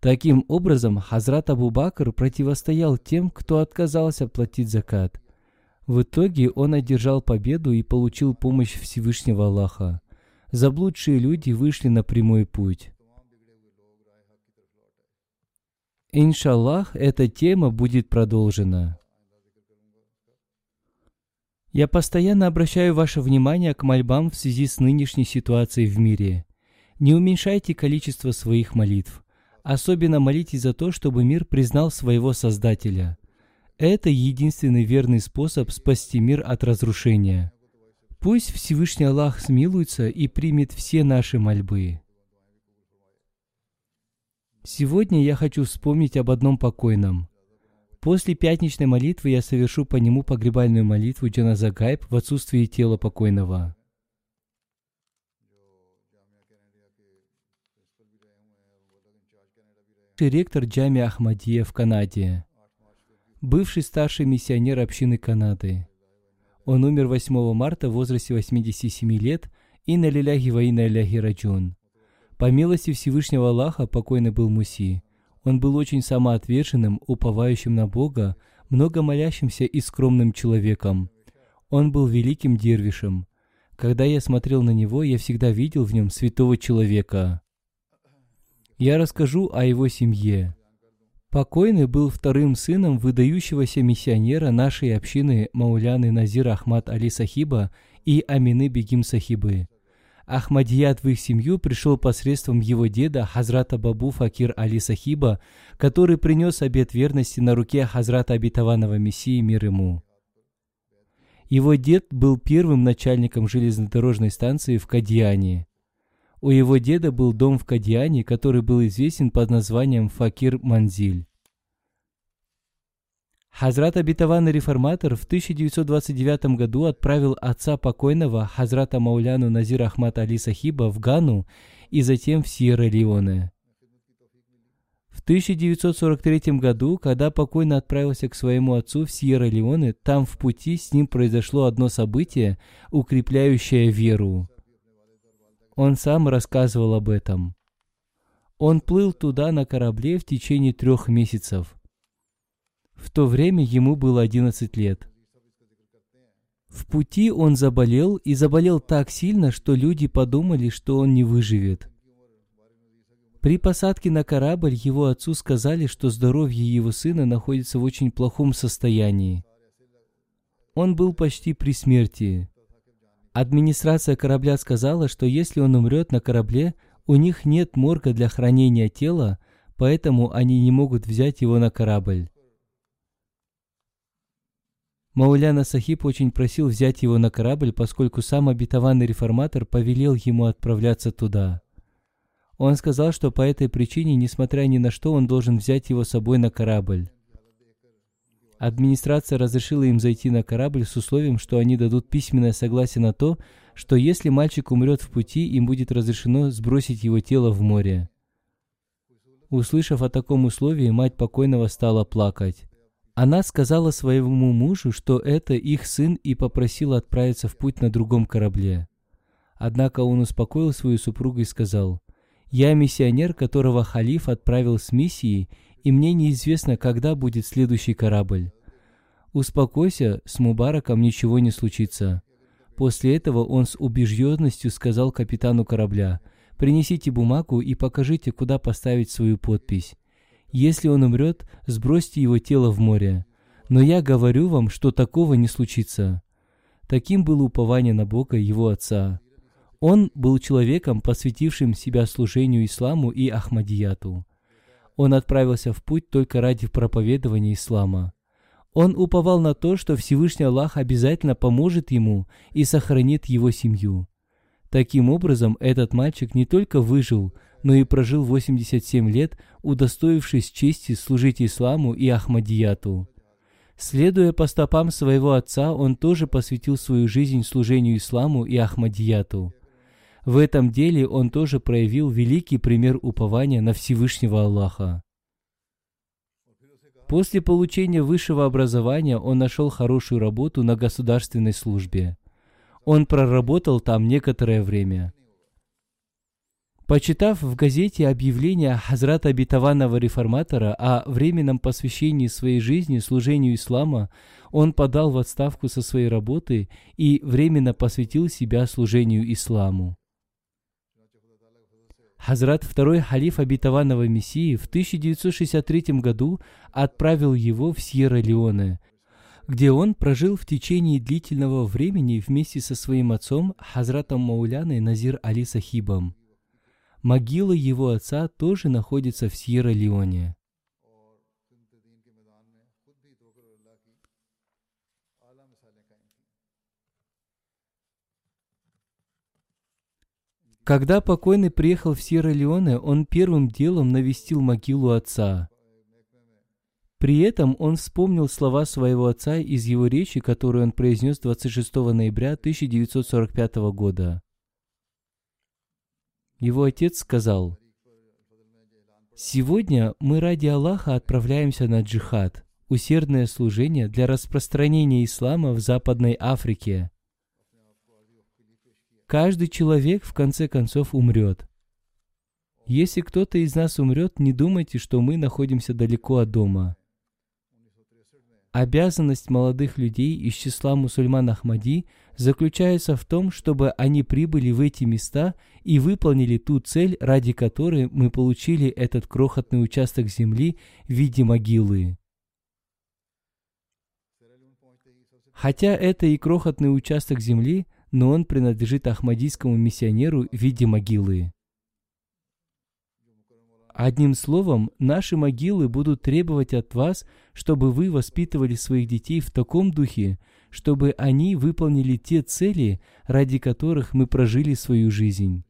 Speaker 1: Таким образом, Хазрат Абу Бакр противостоял тем, кто отказался платить закат. В итоге он одержал победу и получил помощь Всевышнего Аллаха. Заблудшие люди вышли на прямой путь. Иншаллах, эта тема будет продолжена. Я постоянно обращаю ваше внимание к мольбам в связи с нынешней ситуацией в мире. Не уменьшайте количество своих молитв. Особенно молитесь за то, чтобы мир признал своего Создателя. Это единственный верный способ спасти мир от разрушения. Пусть Всевышний Аллах смилуется и примет все наши мольбы. Сегодня я хочу вспомнить об одном покойном. После пятничной молитвы я совершу по нему погребальную молитву Джаназа Гайб в отсутствии тела покойного. ректор Джами Ахмадия в Канаде, бывший старший миссионер общины Канады. Он умер 8 марта в возрасте 87 лет и на лиляхи ва на ляхи раджун. По милости Всевышнего Аллаха покойный был Муси. Он был очень самоотверженным, уповающим на Бога, много молящимся и скромным человеком. Он был великим дервишем. Когда я смотрел на него, я всегда видел в нем святого человека. Я расскажу о его семье. Покойный был вторым сыном выдающегося миссионера нашей общины Мауляны Назира Ахмад Али Сахиба и Амины Бегим Сахибы. Ахмадият в их семью пришел посредством его деда Хазрата Бабу Факир Али Сахиба, который принес обет верности на руке Хазрата Обетованного Мессии мир ему. Его дед был первым начальником железнодорожной станции в Кадьяне. У его деда был дом в Кадьяне, который был известен под названием Факир Манзиль. Хазрат Абитаван Реформатор в 1929 году отправил отца покойного Хазрата Мауляну Назир Ахмад Али Сахиба в Гану и затем в Сьерра-Леоне. В 1943 году, когда покойно отправился к своему отцу в Сьерра-Леоне, там в пути с ним произошло одно событие, укрепляющее веру. Он сам рассказывал об этом. Он плыл туда на корабле в течение трех месяцев. В то время ему было 11 лет. В пути он заболел и заболел так сильно, что люди подумали, что он не выживет. При посадке на корабль его отцу сказали, что здоровье его сына находится в очень плохом состоянии. Он был почти при смерти. Администрация корабля сказала, что если он умрет на корабле, у них нет морга для хранения тела, поэтому они не могут взять его на корабль. Мауляна Сахиб очень просил взять его на корабль, поскольку сам обетованный реформатор повелел ему отправляться туда. Он сказал, что по этой причине, несмотря ни на что, он должен взять его с собой на корабль. Администрация разрешила им зайти на корабль с условием, что они дадут письменное согласие на то, что если мальчик умрет в пути, им будет разрешено сбросить его тело в море. Услышав о таком условии, мать покойного стала плакать. Она сказала своему мужу, что это их сын и попросила отправиться в путь на другом корабле. Однако он успокоил свою супругу и сказал, «Я миссионер, которого халиф отправил с миссией, и мне неизвестно, когда будет следующий корабль. Успокойся, с Мубараком ничего не случится. После этого он с убежденностью сказал капитану корабля, принесите бумагу и покажите, куда поставить свою подпись. Если он умрет, сбросьте его тело в море. Но я говорю вам, что такого не случится. Таким было упование на Бога его отца. Он был человеком, посвятившим себя служению исламу и Ахмадияту. Он отправился в путь только ради проповедования ислама. Он уповал на то, что Всевышний Аллах обязательно поможет ему и сохранит его семью. Таким образом, этот мальчик не только выжил, но и прожил 87 лет, удостоившись чести служить исламу и Ахмадияту. Следуя по стопам своего отца, он тоже посвятил свою жизнь служению исламу и Ахмадияту. В этом деле он тоже проявил великий пример упования на Всевышнего Аллаха. После получения высшего образования он нашел хорошую работу на государственной службе. Он проработал там некоторое время. Почитав в газете объявление Хазрата обетованного реформатора о временном посвящении своей жизни служению ислама, он подал в отставку со своей работы и временно посвятил себя служению исламу. Хазрат второй халиф обетованного Мессии в 1963 году отправил его в Сьерра-Леоне, где он прожил в течение длительного времени вместе со своим отцом Хазратом Мауляной Назир Али Сахибом. Могила его отца тоже находится в Сьерра-Леоне. Когда покойный приехал в Сьерра-Леоне, он первым делом навестил могилу отца. При этом он вспомнил слова своего отца из его речи, которую он произнес 26 ноября 1945 года. Его отец сказал, «Сегодня мы ради Аллаха отправляемся на джихад, усердное служение для распространения ислама в Западной Африке. Каждый человек в конце концов умрет. Если кто-то из нас умрет, не думайте, что мы находимся далеко от дома. Обязанность молодых людей из числа мусульман Ахмади заключается в том, чтобы они прибыли в эти места и выполнили ту цель, ради которой мы получили этот крохотный участок земли в виде могилы. Хотя это и крохотный участок земли, но он принадлежит ахмадийскому миссионеру в виде могилы. Одним словом, наши могилы будут требовать от вас, чтобы вы воспитывали своих детей в таком духе, чтобы они выполнили те цели, ради которых мы прожили свою жизнь.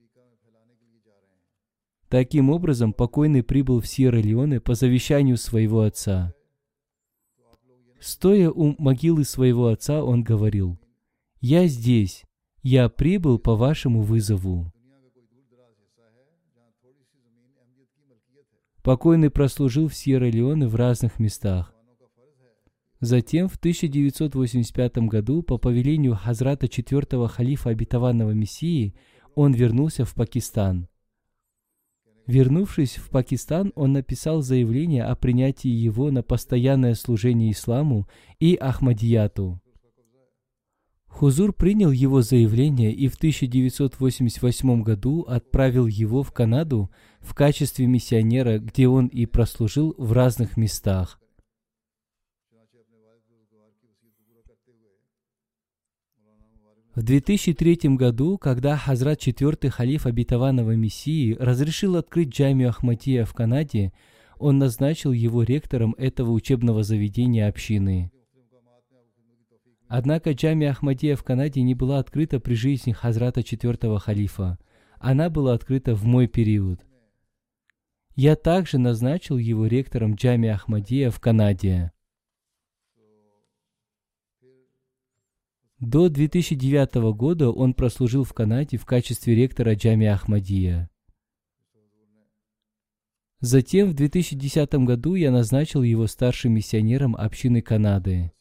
Speaker 1: Таким образом, покойный прибыл в Сьерра-Леоне по завещанию своего отца. Стоя у могилы своего отца, он говорил, «Я здесь, я прибыл по вашему вызову». Покойный прослужил в Сьерра-Леоне в разных местах. Затем в 1985 году по повелению Хазрата четвертого халифа обетованного Мессии он вернулся в Пакистан. Вернувшись в Пакистан, он написал заявление о принятии его на постоянное служение исламу и Ахмадияту. Хузур принял его заявление и в 1988 году отправил его в Канаду в качестве миссионера, где он и прослужил в разных местах. В 2003 году, когда Хазрат IV халиф обетованного Мессии разрешил открыть джамию Ахматия в Канаде, он назначил его ректором этого учебного заведения общины. Однако джамия Ахмадия в Канаде не была открыта при жизни Хазрата четвертого халифа. Она была открыта в мой период. Я также назначил его ректором джамия Ахмадия в Канаде. До 2009 года он прослужил в Канаде в качестве ректора джамия Ахмадия. Затем в 2010 году я назначил его старшим миссионером общины Канады.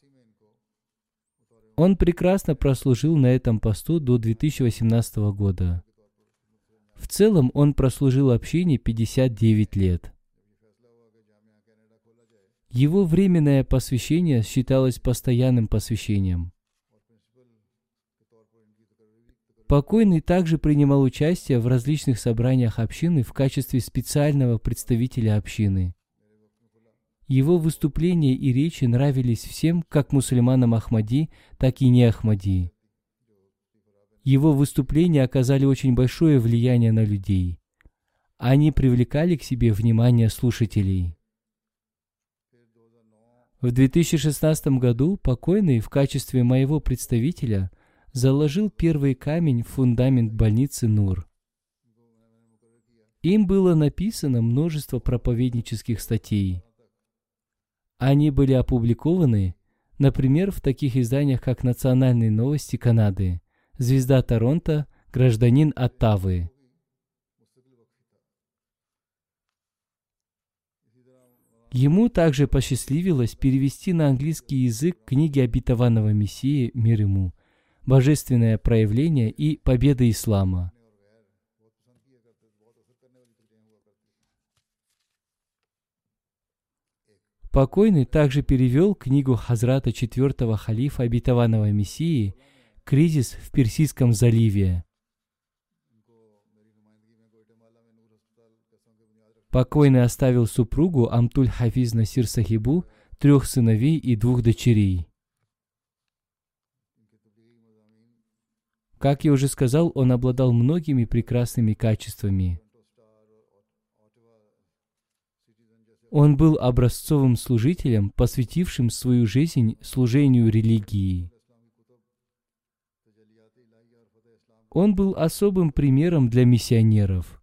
Speaker 1: Он прекрасно прослужил на этом посту до 2018 года. В целом он прослужил общине 59 лет. Его временное посвящение считалось постоянным посвящением. Покойный также принимал участие в различных собраниях общины в качестве специального представителя общины. Его выступления и речи нравились всем, как мусульманам Ахмади, так и не Ахмади. Его выступления оказали очень большое влияние на людей. Они привлекали к себе внимание слушателей. В 2016 году покойный в качестве моего представителя заложил первый камень в фундамент больницы Нур. Им было написано множество проповеднических статей. Они были опубликованы, например, в таких изданиях, как «Национальные новости Канады», «Звезда Торонто», «Гражданин Оттавы». Ему также посчастливилось перевести на английский язык книги обетованного Мессии «Мир ему», «Божественное проявление» и «Победа ислама». Покойный также перевел книгу Хазрата четвертого халифа обетованного Мессии «Кризис в Персидском заливе». Покойный оставил супругу Амтуль Хафиз Насир Сахибу, трех сыновей и двух дочерей. Как я уже сказал, он обладал многими прекрасными качествами. Он был образцовым служителем, посвятившим свою жизнь служению религии. Он был особым примером для миссионеров.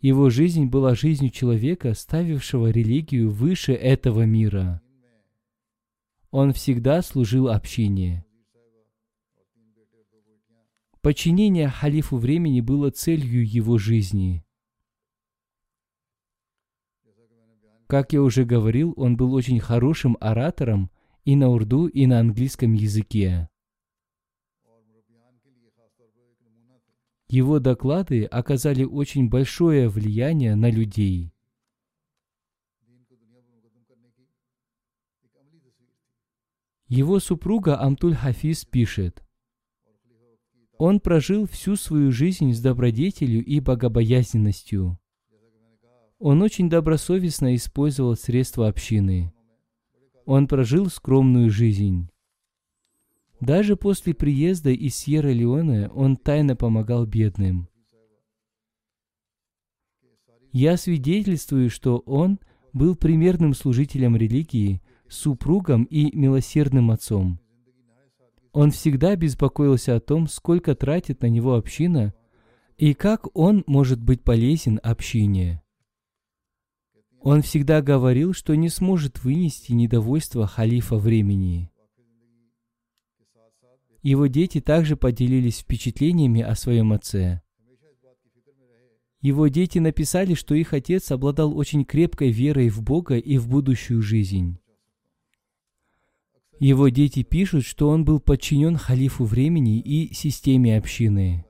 Speaker 1: Его жизнь была жизнью человека, ставившего религию выше этого мира. Он всегда служил общине. Подчинение халифу времени было целью его жизни. Как я уже говорил, он был очень хорошим оратором и на урду, и на английском языке. Его доклады оказали очень большое влияние на людей. Его супруга Амтуль Хафиз пишет, он прожил всю свою жизнь с добродетелью и богобоязненностью. Он очень добросовестно использовал средства общины. Он прожил скромную жизнь. Даже после приезда из Сьерра-Леоне он тайно помогал бедным. Я свидетельствую, что он был примерным служителем религии, супругом и милосердным отцом. Он всегда беспокоился о том, сколько тратит на него община и как он может быть полезен общине. Он всегда говорил, что не сможет вынести недовольство халифа времени. Его дети также поделились впечатлениями о своем отце. Его дети написали, что их отец обладал очень крепкой верой в Бога и в будущую жизнь. Его дети пишут, что он был подчинен халифу времени и системе общины.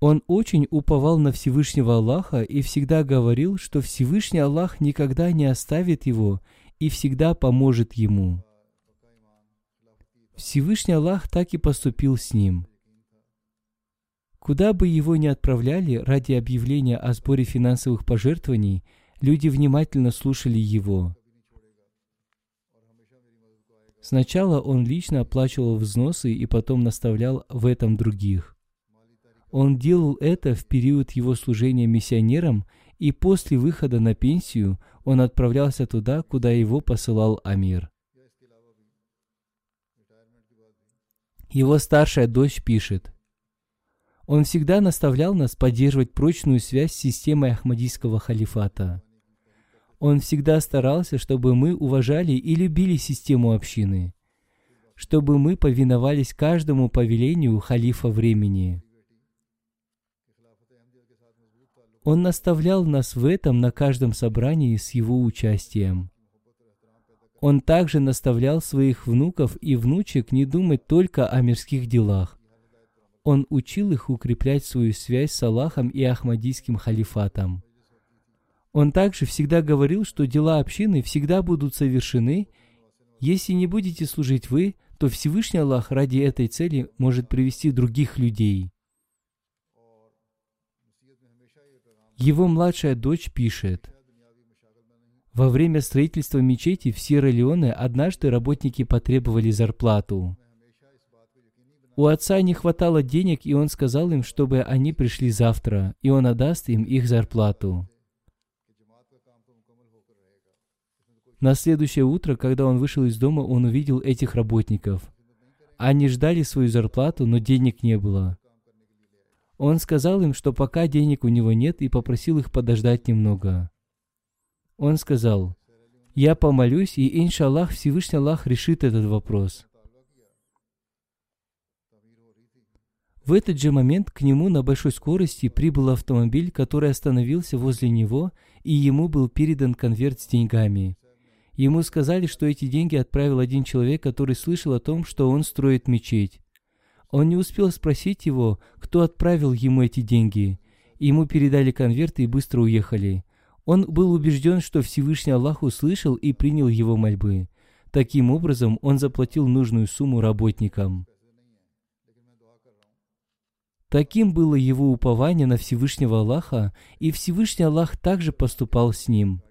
Speaker 1: Он очень уповал на Всевышнего Аллаха и всегда говорил, что Всевышний Аллах никогда не оставит его и всегда поможет ему. Всевышний Аллах так и поступил с ним. Куда бы его ни отправляли ради объявления о сборе финансовых пожертвований, люди внимательно слушали его. Сначала он лично оплачивал взносы и потом наставлял в этом других. Он делал это в период его служения миссионерам, и после выхода на пенсию он отправлялся туда, куда его посылал Амир. Его старшая дочь пишет, «Он всегда наставлял нас поддерживать прочную связь с системой Ахмадийского халифата. Он всегда старался, чтобы мы уважали и любили систему общины, чтобы мы повиновались каждому повелению халифа времени. Он наставлял нас в этом на каждом собрании с его участием. Он также наставлял своих внуков и внучек не думать только о мирских делах. Он учил их укреплять свою связь с Аллахом и Ахмадийским халифатом. Он также всегда говорил, что дела общины всегда будут совершены. Если не будете служить вы, то Всевышний Аллах ради этой цели может привести других людей. Его младшая дочь пишет, во время строительства мечети в Сьерра-Леоне однажды работники потребовали зарплату. У отца не хватало денег, и он сказал им, чтобы они пришли завтра, и он отдаст им их зарплату. На следующее утро, когда он вышел из дома, он увидел этих работников. Они ждали свою зарплату, но денег не было. Он сказал им, что пока денег у него нет, и попросил их подождать немного. Он сказал, «Я помолюсь, и, иншаллах, Всевышний Аллах решит этот вопрос». В этот же момент к нему на большой скорости прибыл автомобиль, который остановился возле него, и ему был передан конверт с деньгами. Ему сказали, что эти деньги отправил один человек, который слышал о том, что он строит мечеть. Он не успел спросить его, кто отправил ему эти деньги. Ему передали конверт и быстро уехали. Он был убежден, что Всевышний Аллах услышал и принял его мольбы. Таким образом, он заплатил нужную сумму работникам. Таким было его упование на Всевышнего Аллаха, и Всевышний Аллах также поступал с ним.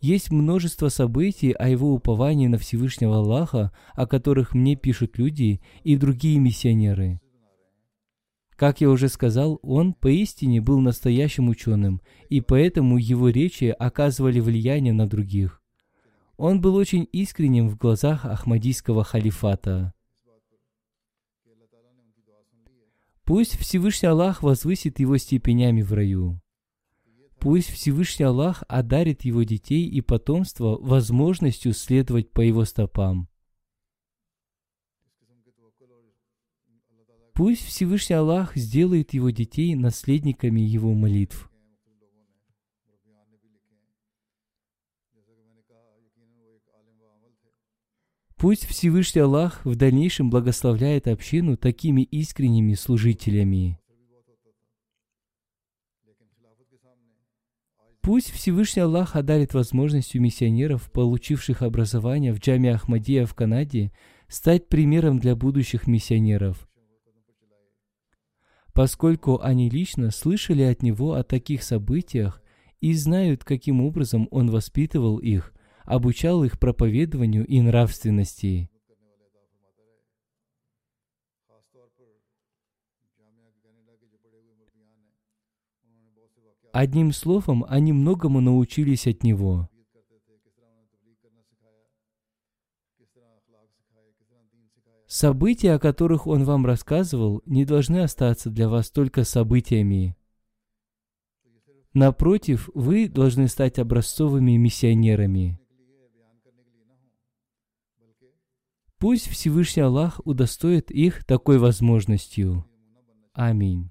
Speaker 1: Есть множество событий о его уповании на Всевышнего Аллаха, о которых мне пишут люди и другие миссионеры. Как я уже сказал, он поистине был настоящим ученым, и поэтому его речи оказывали влияние на других. Он был очень искренним в глазах Ахмадийского халифата. Пусть Всевышний Аллах возвысит его степенями в раю. Пусть Всевышний Аллах одарит его детей и потомство возможностью следовать по его стопам. Пусть Всевышний Аллах сделает его детей наследниками его молитв. Пусть Всевышний Аллах в дальнейшем благословляет общину такими искренними служителями. Пусть Всевышний Аллах одарит возможностью миссионеров, получивших образование в Джаме Ахмадия в Канаде, стать примером для будущих миссионеров. Поскольку они лично слышали от него о таких событиях и знают, каким образом он воспитывал их, обучал их проповедованию и нравственности. Одним словом, они многому научились от него. События, о которых он вам рассказывал, не должны остаться для вас только событиями. Напротив, вы должны стать образцовыми миссионерами. Пусть Всевышний Аллах удостоит их такой возможностью. Аминь.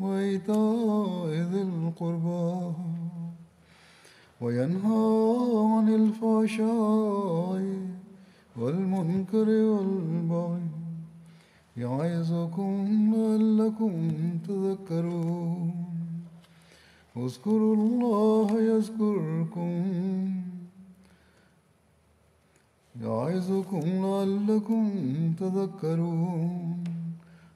Speaker 2: وإيتاء ذي القربى وينهى عن الفحشاء والمنكر والبغي يعظكم لعلكم تذكرون. اذكروا الله يذكركم يعظكم لعلكم تذكرون.